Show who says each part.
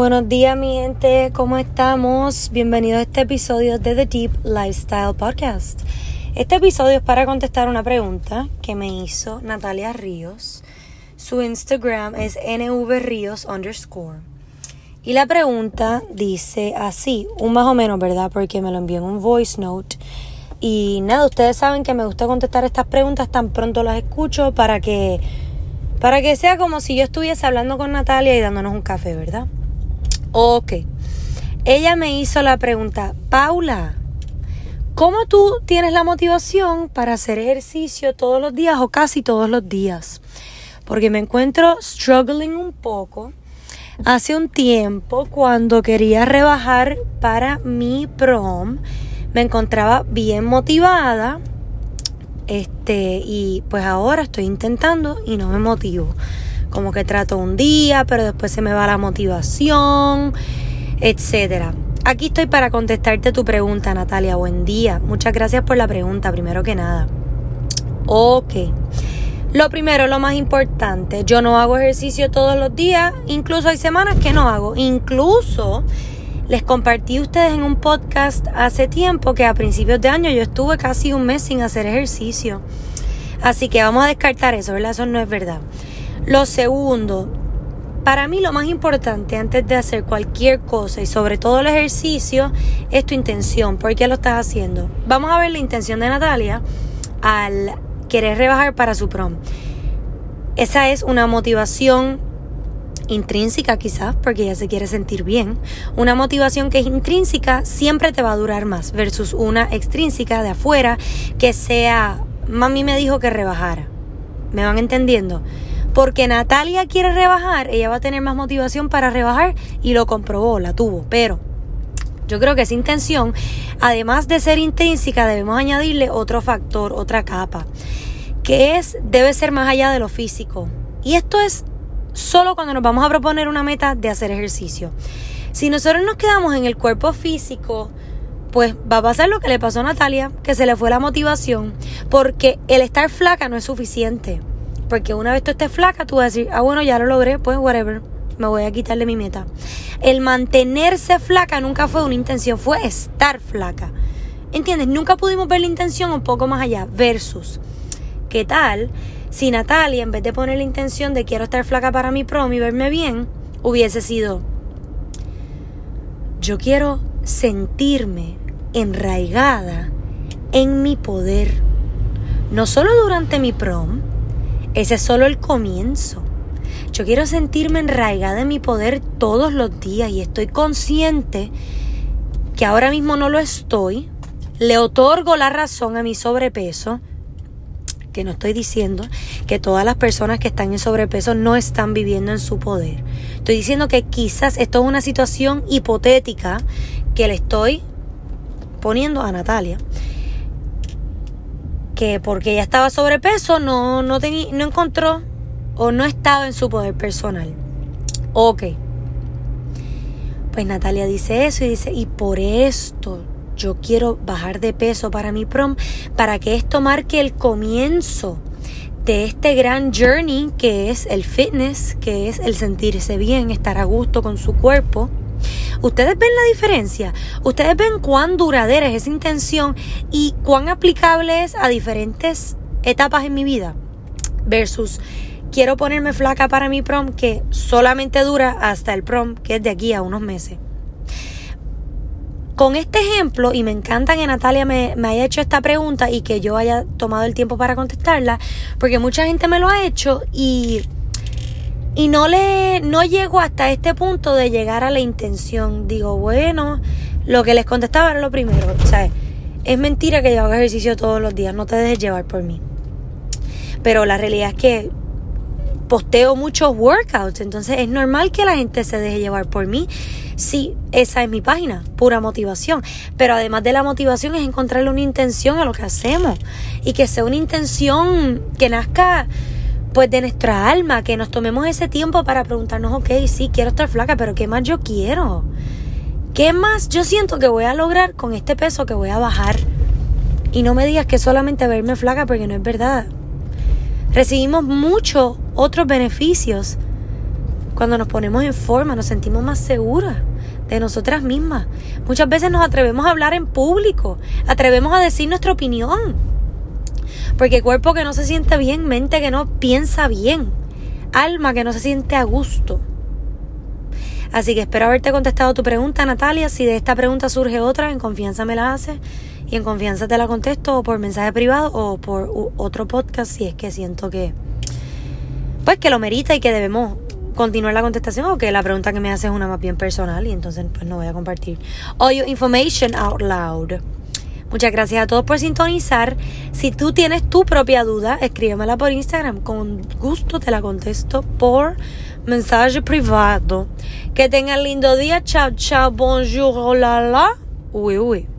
Speaker 1: Buenos días mi gente, ¿cómo estamos? Bienvenidos a este episodio de The Deep Lifestyle Podcast. Este episodio es para contestar una pregunta que me hizo Natalia Ríos. Su Instagram es nvríos underscore. Y la pregunta dice así, un más o menos, ¿verdad? Porque me lo envió en un voice note. Y nada, ustedes saben que me gusta contestar estas preguntas tan pronto las escucho para que para que sea como si yo estuviese hablando con Natalia y dándonos un café, ¿verdad? Ok. Ella me hizo la pregunta, Paula, ¿cómo tú tienes la motivación para hacer ejercicio todos los días o casi todos los días? Porque me encuentro struggling un poco. Hace un tiempo, cuando quería rebajar para mi prom, me encontraba bien motivada. Este, y pues ahora estoy intentando y no me motivo como que trato un día, pero después se me va la motivación, etcétera. Aquí estoy para contestarte tu pregunta, Natalia. Buen día. Muchas gracias por la pregunta, primero que nada. Ok. Lo primero, lo más importante, yo no hago ejercicio todos los días, incluso hay semanas que no hago. Incluso les compartí a ustedes en un podcast hace tiempo que a principios de año yo estuve casi un mes sin hacer ejercicio. Así que vamos a descartar eso, ¿verdad? Eso no es verdad. Lo segundo, para mí lo más importante antes de hacer cualquier cosa y sobre todo el ejercicio es tu intención. ¿Por qué lo estás haciendo? Vamos a ver la intención de Natalia al querer rebajar para su prom. Esa es una motivación intrínseca quizás, porque ella se quiere sentir bien. Una motivación que es intrínseca siempre te va a durar más versus una extrínseca de afuera que sea, mami me dijo que rebajara. ¿Me van entendiendo? Porque Natalia quiere rebajar, ella va a tener más motivación para rebajar y lo comprobó, la tuvo. Pero yo creo que esa intención, además de ser intrínseca, debemos añadirle otro factor, otra capa, que es, debe ser más allá de lo físico. Y esto es solo cuando nos vamos a proponer una meta de hacer ejercicio. Si nosotros nos quedamos en el cuerpo físico, pues va a pasar lo que le pasó a Natalia, que se le fue la motivación, porque el estar flaca no es suficiente. Porque una vez tú estés flaca, tú vas a decir, ah, bueno, ya lo logré, pues whatever, me voy a quitarle mi meta. El mantenerse flaca nunca fue una intención, fue estar flaca. ¿Entiendes? Nunca pudimos ver la intención un poco más allá. Versus, ¿qué tal si Natalia, en vez de poner la intención de quiero estar flaca para mi prom y verme bien, hubiese sido, yo quiero sentirme enraigada en mi poder, no solo durante mi prom, ese es solo el comienzo. Yo quiero sentirme enraigada en mi poder todos los días y estoy consciente que ahora mismo no lo estoy. Le otorgo la razón a mi sobrepeso, que no estoy diciendo que todas las personas que están en sobrepeso no están viviendo en su poder. Estoy diciendo que quizás esto es una situación hipotética que le estoy poniendo a Natalia que porque ella estaba sobrepeso no, no, no encontró o no estaba en su poder personal. Ok. Pues Natalia dice eso y dice, y por esto yo quiero bajar de peso para mi prom, para que esto marque el comienzo de este gran journey que es el fitness, que es el sentirse bien, estar a gusto con su cuerpo. Ustedes ven la diferencia, ustedes ven cuán duradera es esa intención y cuán aplicable es a diferentes etapas en mi vida versus quiero ponerme flaca para mi prom que solamente dura hasta el prom que es de aquí a unos meses. Con este ejemplo, y me encanta que Natalia me, me, haya hecho esta pregunta y que yo haya tomado el tiempo para contestarla, porque mucha gente me lo ha hecho y y no le no llego hasta este punto de llegar a la intención. Digo, bueno, lo que les contestaba era lo primero, o sea, es mentira que yo haga ejercicio todos los días, no te dejes llevar por mí. Pero la realidad es que posteo muchos workouts, entonces es normal que la gente se deje llevar por mí. Sí, esa es mi página, pura motivación. Pero además de la motivación es encontrarle una intención a lo que hacemos y que sea una intención que nazca pues de nuestra alma, que nos tomemos ese tiempo para preguntarnos, ok, sí, quiero estar flaca, pero ¿qué más yo quiero? ¿Qué más yo siento que voy a lograr con este peso que voy a bajar? Y no me digas que solamente verme flaca porque no es verdad. Recibimos muchos otros beneficios cuando nos ponemos en forma, nos sentimos más seguras de nosotras mismas. Muchas veces nos atrevemos a hablar en público, atrevemos a decir nuestra opinión. Porque cuerpo que no se siente bien, mente que no piensa bien, alma que no se siente a gusto. Así que espero haberte contestado tu pregunta, Natalia. Si de esta pregunta surge otra, en confianza me la haces y en confianza te la contesto o por mensaje privado o por otro podcast si es que siento que pues que lo merita y que debemos continuar la contestación o que la pregunta que me haces es una más bien personal y entonces pues no voy a compartir. All your information out loud. Muchas gracias a todos por sintonizar. Si tú tienes tu propia duda, escríbemela por Instagram. Con gusto te la contesto por mensaje privado. Que tengan lindo día. Chao, chao, bonjour, hola, la. Uy, uy.